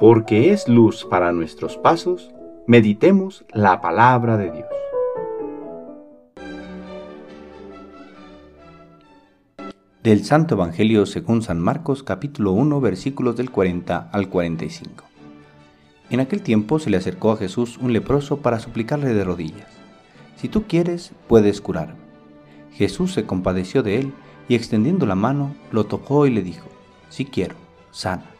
porque es luz para nuestros pasos, meditemos la palabra de Dios. Del Santo Evangelio según San Marcos capítulo 1 versículos del 40 al 45. En aquel tiempo se le acercó a Jesús un leproso para suplicarle de rodillas, Si tú quieres, puedes curarme. Jesús se compadeció de él y extendiendo la mano, lo tocó y le dijo, Si quiero, sana.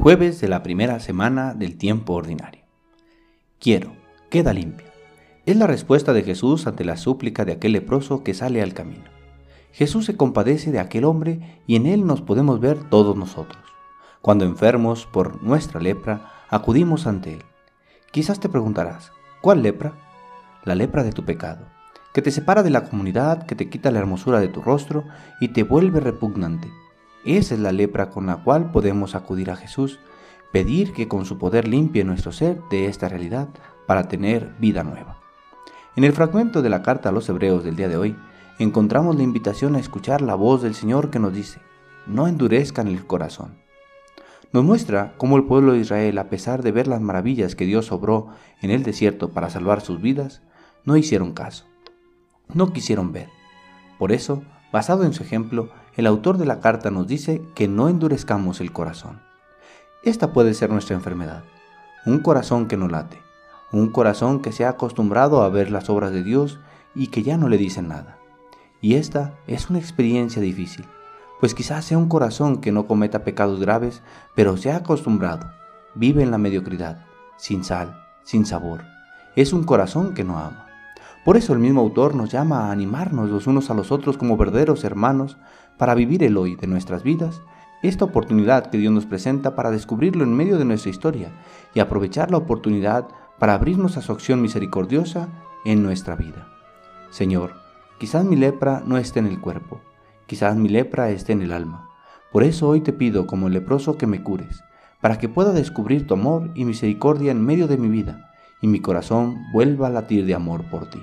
Jueves de la primera semana del tiempo ordinario. Quiero, queda limpio. Es la respuesta de Jesús ante la súplica de aquel leproso que sale al camino. Jesús se compadece de aquel hombre y en él nos podemos ver todos nosotros. Cuando enfermos por nuestra lepra, acudimos ante él. Quizás te preguntarás, ¿cuál lepra? La lepra de tu pecado, que te separa de la comunidad, que te quita la hermosura de tu rostro y te vuelve repugnante esa es la lepra con la cual podemos acudir a Jesús, pedir que con su poder limpie nuestro ser de esta realidad para tener vida nueva. En el fragmento de la carta a los hebreos del día de hoy, encontramos la invitación a escuchar la voz del Señor que nos dice, no endurezcan el corazón. Nos muestra cómo el pueblo de Israel, a pesar de ver las maravillas que Dios obró en el desierto para salvar sus vidas, no hicieron caso, no quisieron ver. Por eso, basado en su ejemplo, el autor de la carta nos dice que no endurezcamos el corazón. Esta puede ser nuestra enfermedad, un corazón que no late, un corazón que se ha acostumbrado a ver las obras de Dios y que ya no le dicen nada. Y esta es una experiencia difícil, pues quizás sea un corazón que no cometa pecados graves, pero se ha acostumbrado, vive en la mediocridad, sin sal, sin sabor. Es un corazón que no ama. Por eso el mismo autor nos llama a animarnos los unos a los otros como verdaderos hermanos para vivir el hoy de nuestras vidas, esta oportunidad que Dios nos presenta para descubrirlo en medio de nuestra historia y aprovechar la oportunidad para abrirnos a su acción misericordiosa en nuestra vida. Señor, quizás mi lepra no esté en el cuerpo, quizás mi lepra esté en el alma. Por eso hoy te pido como el leproso que me cures, para que pueda descubrir tu amor y misericordia en medio de mi vida y mi corazón vuelva a latir de amor por ti.